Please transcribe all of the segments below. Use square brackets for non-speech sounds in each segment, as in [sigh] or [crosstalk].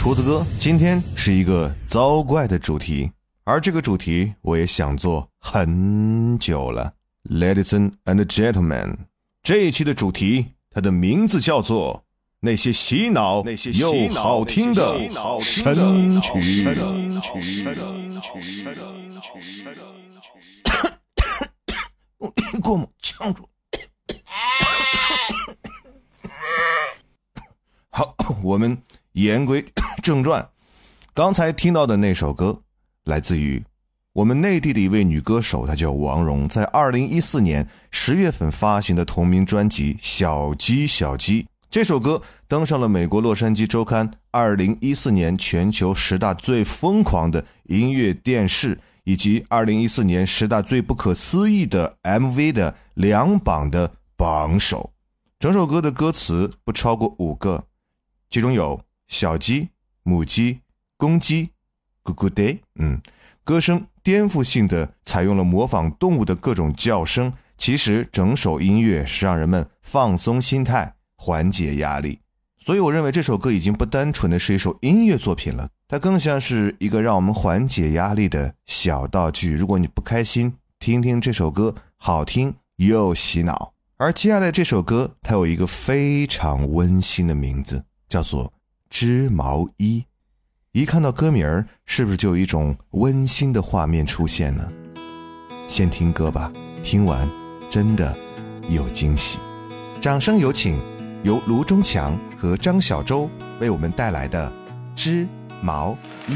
厨子哥，今天是一个糟怪的主题，而这个主题我也想做很久了。Ladies and gentlemen，这一期的主题，它的名字叫做那些洗脑又好听的神曲。过目呛住。[coughs] [coughs] 好，我们。言归正传，[coughs] 刚才听到的那首歌来自于我们内地的一位女歌手，她叫王蓉，在二零一四年十月份发行的同名专辑《小鸡小鸡》。这首歌登上了美国《洛杉矶周刊》二零一四年全球十大最疯狂的音乐电视以及二零一四年十大最不可思议的 MV 的两榜的榜首。整首歌的歌词不超过五个，其中有小鸡、母鸡、公鸡，good good day，嗯，歌声颠覆性的采用了模仿动物的各种叫声。其实整首音乐是让人们放松心态。缓解压力，所以我认为这首歌已经不单纯的是一首音乐作品了，它更像是一个让我们缓解压力的小道具。如果你不开心，听听这首歌，好听又洗脑。而接下来这首歌，它有一个非常温馨的名字，叫做《织毛衣》。一看到歌名儿，是不是就有一种温馨的画面出现呢？先听歌吧，听完真的有惊喜。掌声有请。由卢中强和张小舟为我们带来的《织毛衣》。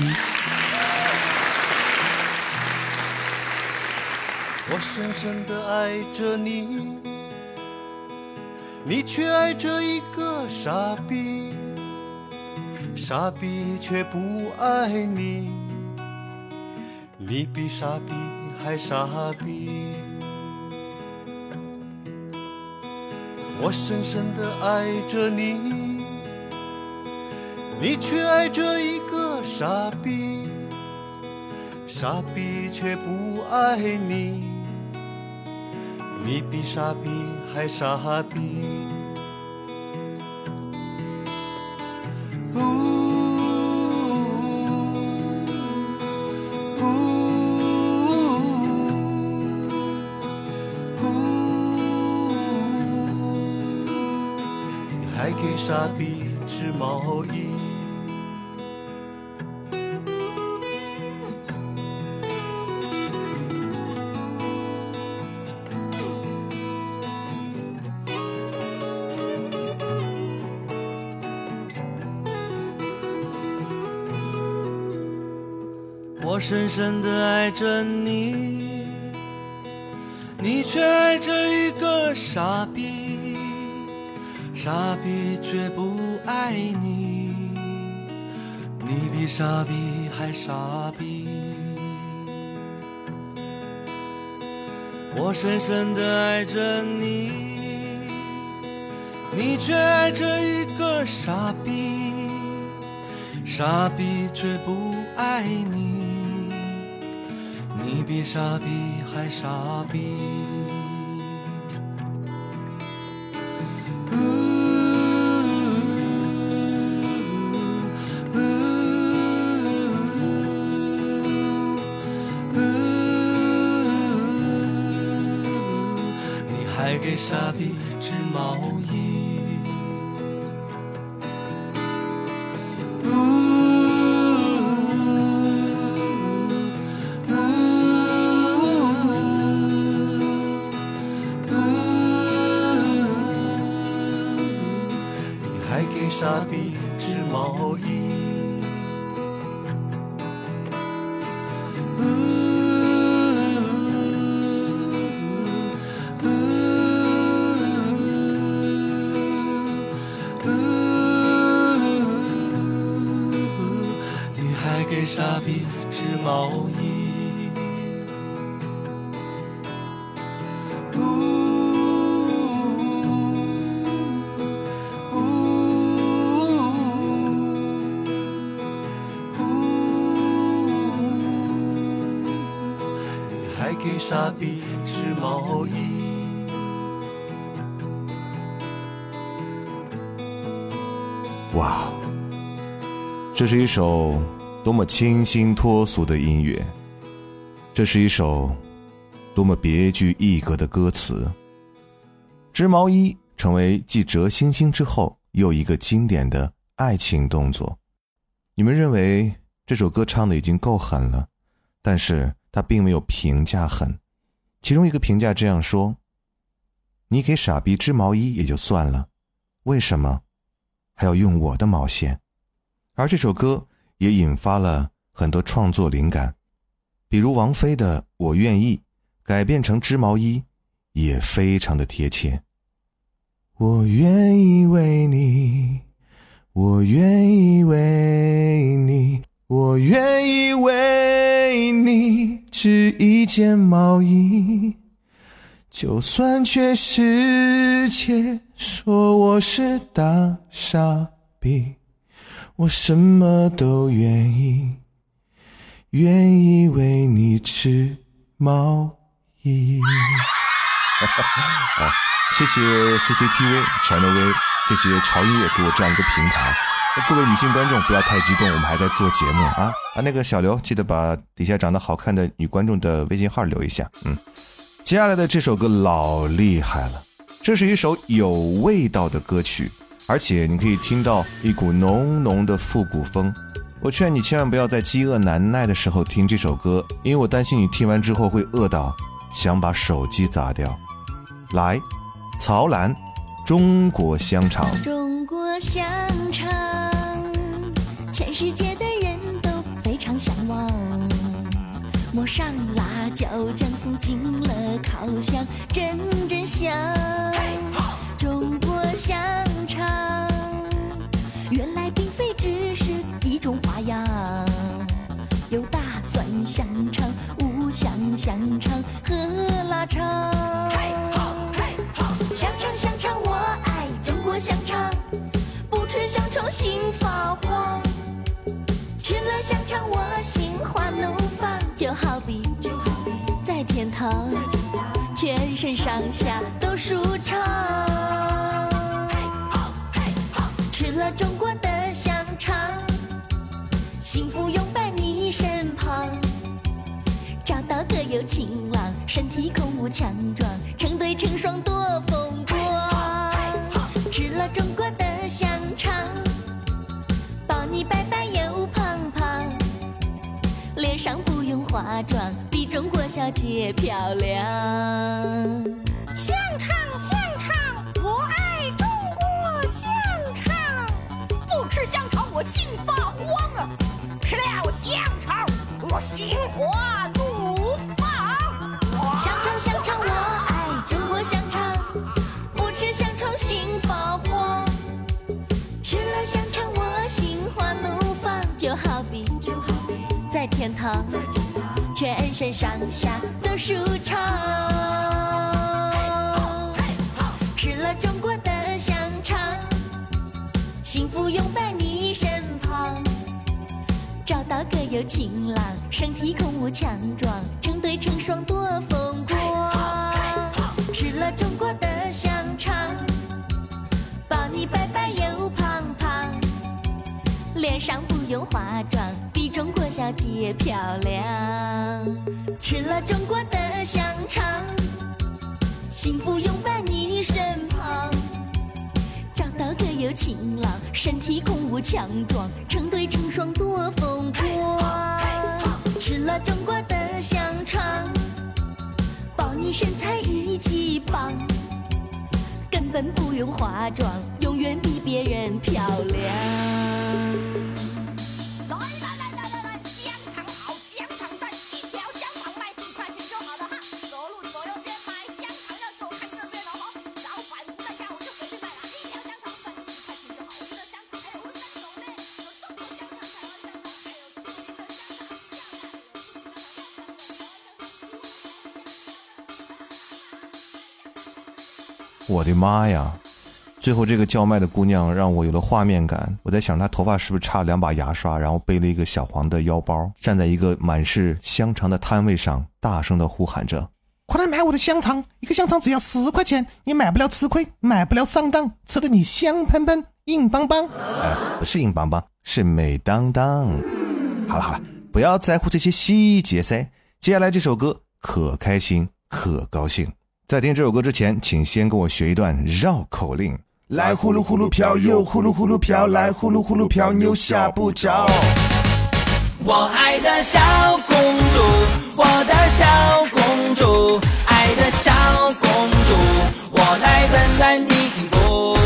我深深的爱着你，你却爱着一个傻逼，傻逼却不爱你，你比傻逼还傻逼。我深深的爱着你，你却爱着一个傻逼，傻逼却不爱你，你比傻逼还傻逼。傻逼织毛衣。我深深的爱着你，你却爱着一个傻逼。傻逼爱你，你比傻逼还傻逼。我深深的爱着你，你却爱着一个傻逼，傻逼却不爱你，你比傻逼还傻逼。傻逼织毛衣？哇，这是一首。多么清新脱俗的音乐，这是一首多么别具一格的歌词。织毛衣成为继折星星之后又一个经典的爱情动作。你们认为这首歌唱的已经够狠了，但是他并没有评价狠。其中一个评价这样说：“你给傻逼织毛衣也就算了，为什么还要用我的毛线？”而这首歌。也引发了很多创作灵感，比如王菲的《我愿意》改编成织毛衣，也非常的贴切。我愿意为你，我愿意为你，我愿意为你织一件毛衣。就算全世界说我是大傻逼，我什么都愿意，愿意为你织毛衣。[laughs] 啊，谢谢 CCTV 柴诺威，谢谢潮音乐给我这样一个平台。[laughs] 各位女性观众不要太激动，我们还在做节目啊啊！那个小刘记得把底下长得好看的女观众的微信号留一下，嗯。接下来的这首歌老厉害了，这是一首有味道的歌曲，而且你可以听到一股浓浓的复古风。我劝你千万不要在饥饿难耐的时候听这首歌，因为我担心你听完之后会饿到想把手机砸掉。来，曹澜，《中国香肠》。中国香肠，全世界的人都非常向往。抹上辣椒酱，送进了烤箱，阵阵香。中国香肠，原来并非只是一种花样，有大蒜香肠、五香香肠和腊肠。香肠，不吃香肠心发慌。吃了香肠我心花怒放。就好比在天堂，全身上下都舒畅。吃了中国的香肠，幸福拥伴你身旁。找到个有情郎，身体孔武强壮，成对成双多风。中国的香肠，包你白白又胖胖，脸上不用。化妆比中国小姐漂亮。香肠，香肠，我爱中国香肠。不吃香肠我心发慌啊，吃了香肠我心花怒放。香肠，香肠，我爱中国香肠。不吃香肠心就好比，就好比在天堂。全身上下都舒畅，吃了中国的香肠，幸福拥在你身旁。找到个有情郎，身体空无强壮，用化妆。比中国小姐漂亮，吃了中国的香肠，幸福永伴你身旁。找到个有情郎，身体孔武强壮，成对成双多风光。吃了中国的香肠，保你身材一级棒，根本不用化妆，永远比别人漂亮。我的妈呀！最后这个叫卖的姑娘让我有了画面感。我在想，她头发是不是插了两把牙刷，然后背了一个小黄的腰包，站在一个满是香肠的摊位上，大声的呼喊着：“快来买我的香肠！一个香肠只要十块钱，你买不了吃亏，买不了上当，吃的你香喷喷、硬邦邦。”哎，不是硬邦邦，是美当当。好了好了，不要在乎这些细节噻。接下来这首歌可开心可高兴。在听这首歌之前，请先跟我学一段绕口令。来呼噜呼噜飘，又呼噜呼噜飘，来呼噜呼噜飘，牛吓不着。我爱的小公主，我的小公主，爱的小公主，我来温暖你幸福。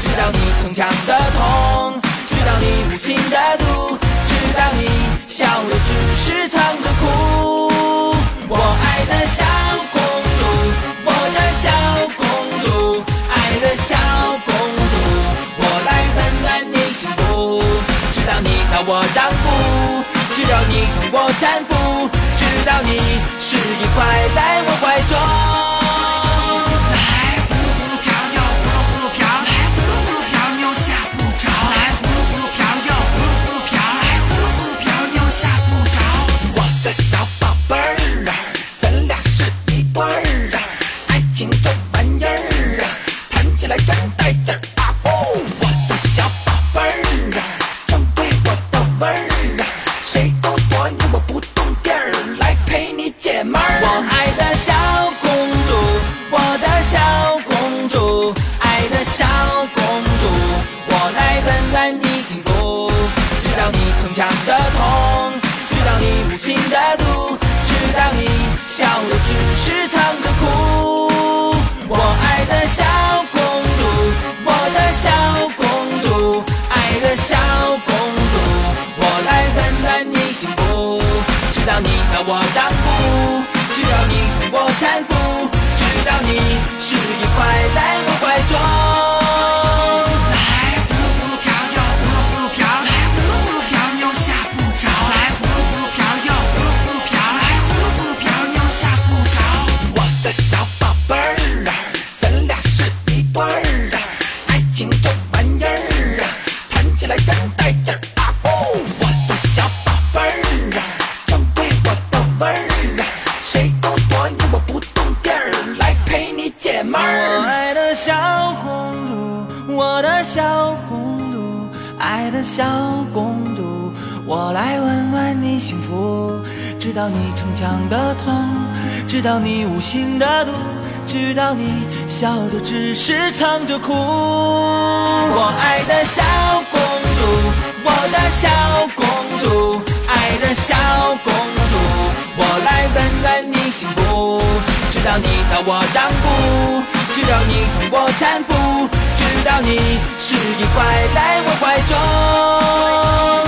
知道你逞强的痛，知道你无情的毒，知道你笑的只是藏着哭。我爱的小小公主，爱的小公主，我来温暖你幸福。直到你把我让步，直到你和我搀扶，直到你是一块在我怀中。要你和我让步，只要你和我搀扶，直到你是一块来我怀中。知道你逞强的痛，知道你无心的毒，知道你笑着只是藏着哭。我爱的小公主，我的小公主，爱的小公主，我来温暖你幸福。知道你讨我让步，知道你疼我搀扶，知道你失意快来我怀中。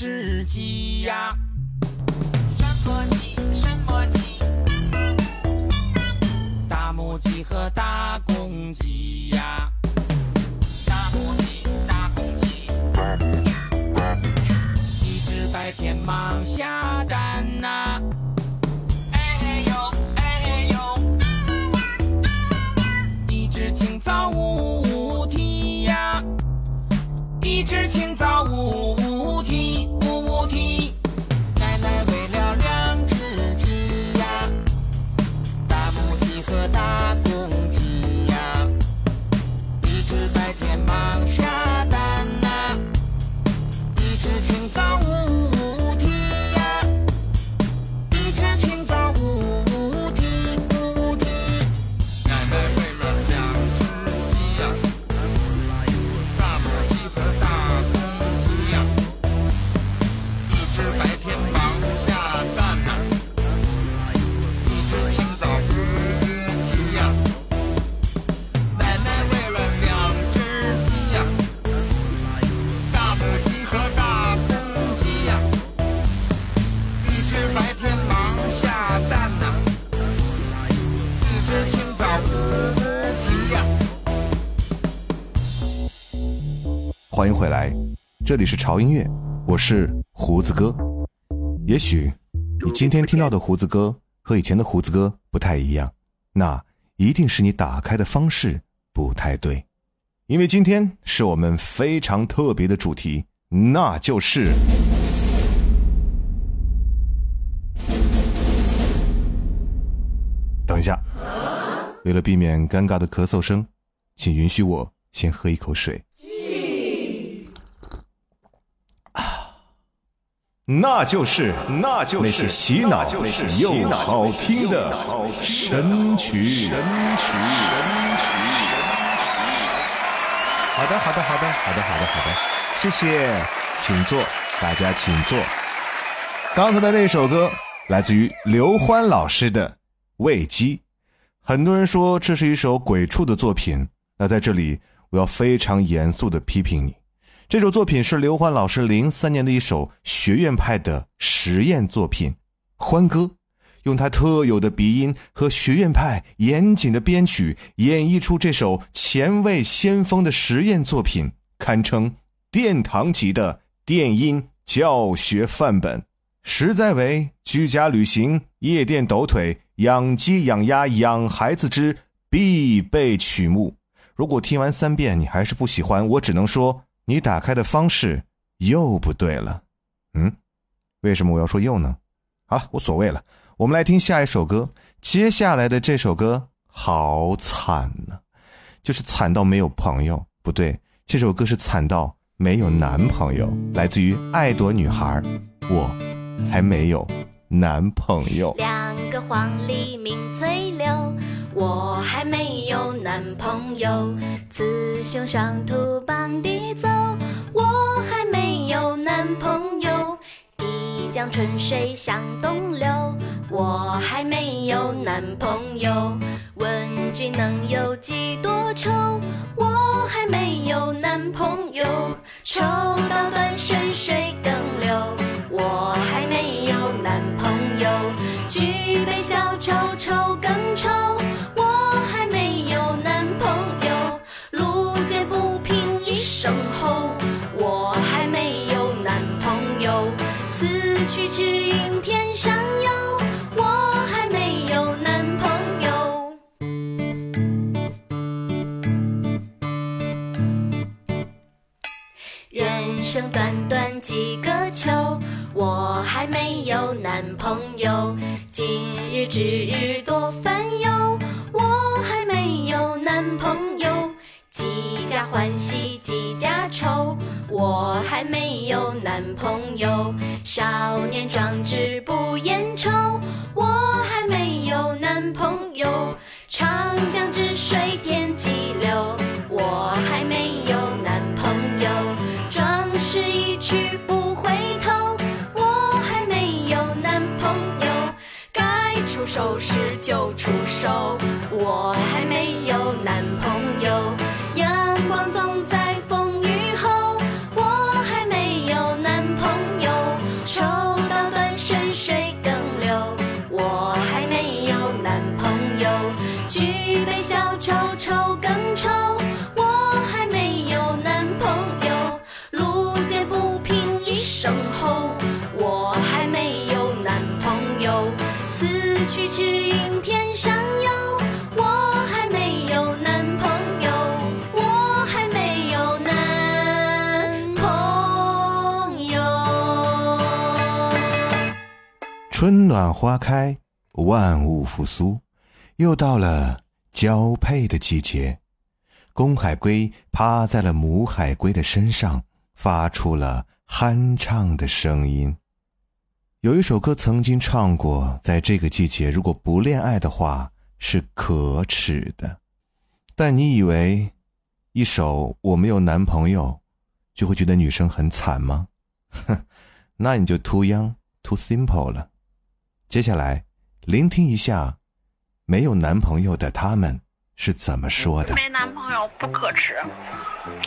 吃鸡呀。这里是潮音乐，我是胡子哥。也许你今天听到的胡子哥和以前的胡子哥不太一样，那一定是你打开的方式不太对，因为今天是我们非常特别的主题，那就是等一下，为了避免尴尬的咳嗽声，请允许我先喝一口水。那就是那就是那些洗脑又好听的神曲。神曲，神曲。好的，好的，好的，好的，好的，好的，谢谢，请坐，大家请坐。刚才的那首歌来自于刘欢老师的《喂鸡》，很多人说这是一首鬼畜的作品，那在这里我要非常严肃的批评你。这首作品是刘欢老师零三年的一首学院派的实验作品，欢歌用他特有的鼻音和学院派严谨的编曲演绎出这首前卫先锋的实验作品，堪称殿堂级的电音教学范本，实在为居家旅行、夜店抖腿、养鸡养鸭养孩子之必备曲目。如果听完三遍你还是不喜欢，我只能说。你打开的方式又不对了，嗯，为什么我要说又呢？好了，无所谓了，我们来听下一首歌。接下来的这首歌好惨呐、就是惨到没有朋友。不对，这首歌是惨到没有男朋友。来自于爱朵女孩，我还没有男朋友。两个黄鹂鸣翠柳，我还没有男朋友。雌雄双兔傍地走，我还没有男朋友。一江春水向东流，我还没有男朋友。问君能有几多愁？我还没有男朋友。愁朋友。今日之日多烦忧，我还没有男朋友。几家欢喜几家愁，我还没有男朋友。少年壮志不言愁，我还没有男朋友。长江之水天际流，我就出手，花开，万物复苏，又到了交配的季节。公海龟趴在了母海龟的身上，发出了酣畅的声音。有一首歌曾经唱过，在这个季节，如果不恋爱的话是可耻的。但你以为一首我没有男朋友就会觉得女生很惨吗？哼，[laughs] 那你就 too young too simple 了。接下来，聆听一下没有男朋友的他们是怎么说的。没男朋友不可耻，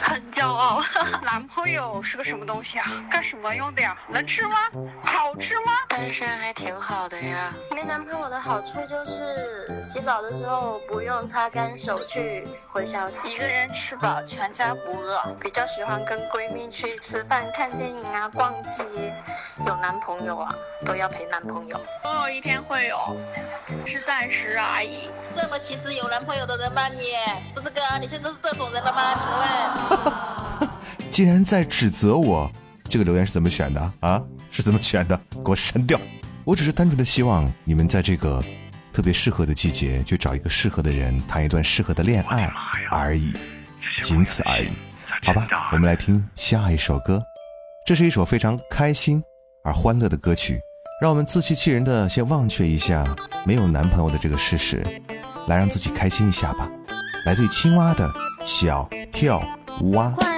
很骄傲。[laughs] 男朋友是个什么东西啊？干什么用的呀？能吃吗？好吃吗？单身还挺好的呀。没男朋友的好处就是洗澡的时候不用擦干手去回消息，一个人吃饱全家不饿。比较喜欢跟闺蜜去吃饭、看电影啊、逛街。有男朋友啊，都要陪男朋友。总有一天会有，是暂时而已。这么歧视有男朋友的人吗？你是这个？你现在是这种人了吗？请问？[laughs] 竟然在指责我，这个留言是怎么选的啊？是怎么选的？给我删掉！我只是单纯的希望你们在这个特别适合的季节，去找一个适合的人，谈一段适合的恋爱而已，仅此而已。好吧，我们来听下一首歌。这是一首非常开心而欢乐的歌曲，让我们自欺欺人的先忘却一下没有男朋友的这个事实，来让自己开心一下吧。来自青蛙的小跳蛙。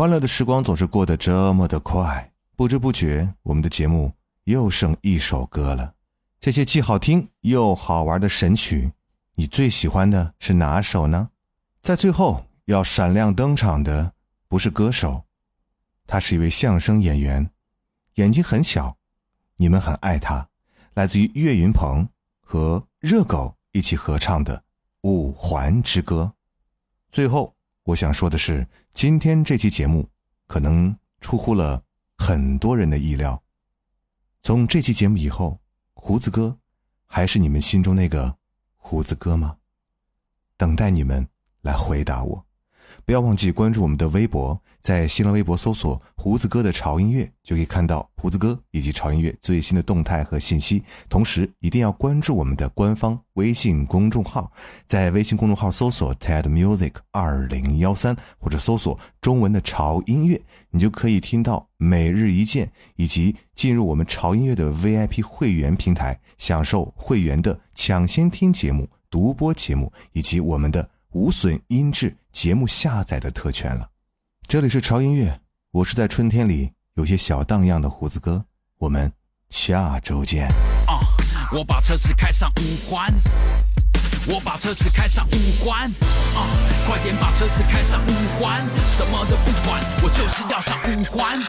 欢乐的时光总是过得这么的快，不知不觉，我们的节目又剩一首歌了。这些既好听又好玩的神曲，你最喜欢的是哪首呢？在最后要闪亮登场的不是歌手，他是一位相声演员，眼睛很小，你们很爱他，来自于岳云鹏和热狗一起合唱的《五环之歌》。最后，我想说的是，今天这期节目可能出乎了很多人的意料。从这期节目以后，胡子哥还是你们心中那个胡子哥吗？等待你们来回答我。不要忘记关注我们的微博，在新浪微博搜索“胡子哥的潮音乐”，就可以看到胡子哥以及潮音乐最新的动态和信息。同时，一定要关注我们的官方微信公众号，在微信公众号搜索 “TED Music 二零幺三”或者搜索中文的潮音乐，你就可以听到每日一见，以及进入我们潮音乐的 VIP 会员平台，享受会员的抢先听节目。独播节目以及我们的无损音质节目下载的特权了。这里是潮音乐，我是在春天里有些小荡漾的胡子哥，我们下周见。啊！我把车子开上五环，我把车子开上五环，啊！快点把车子开上五环，什么都不管，我就是要上五环。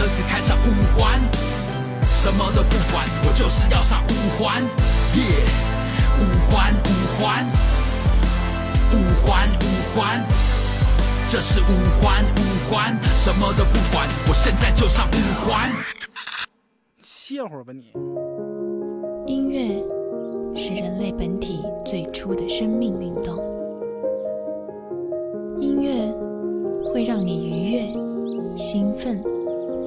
车子开上五环，什么都不管，我就是要上五环，耶，五环五环，五环五环，这是五环五环，什么都不管，我现在就上五环。歇会儿吧你。音乐是人类本体最初的生命运动，音乐会让你愉悦、兴奋、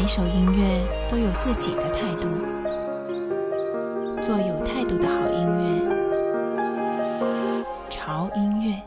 每首音乐都有自己的态度，做有态度的好音乐，潮音乐。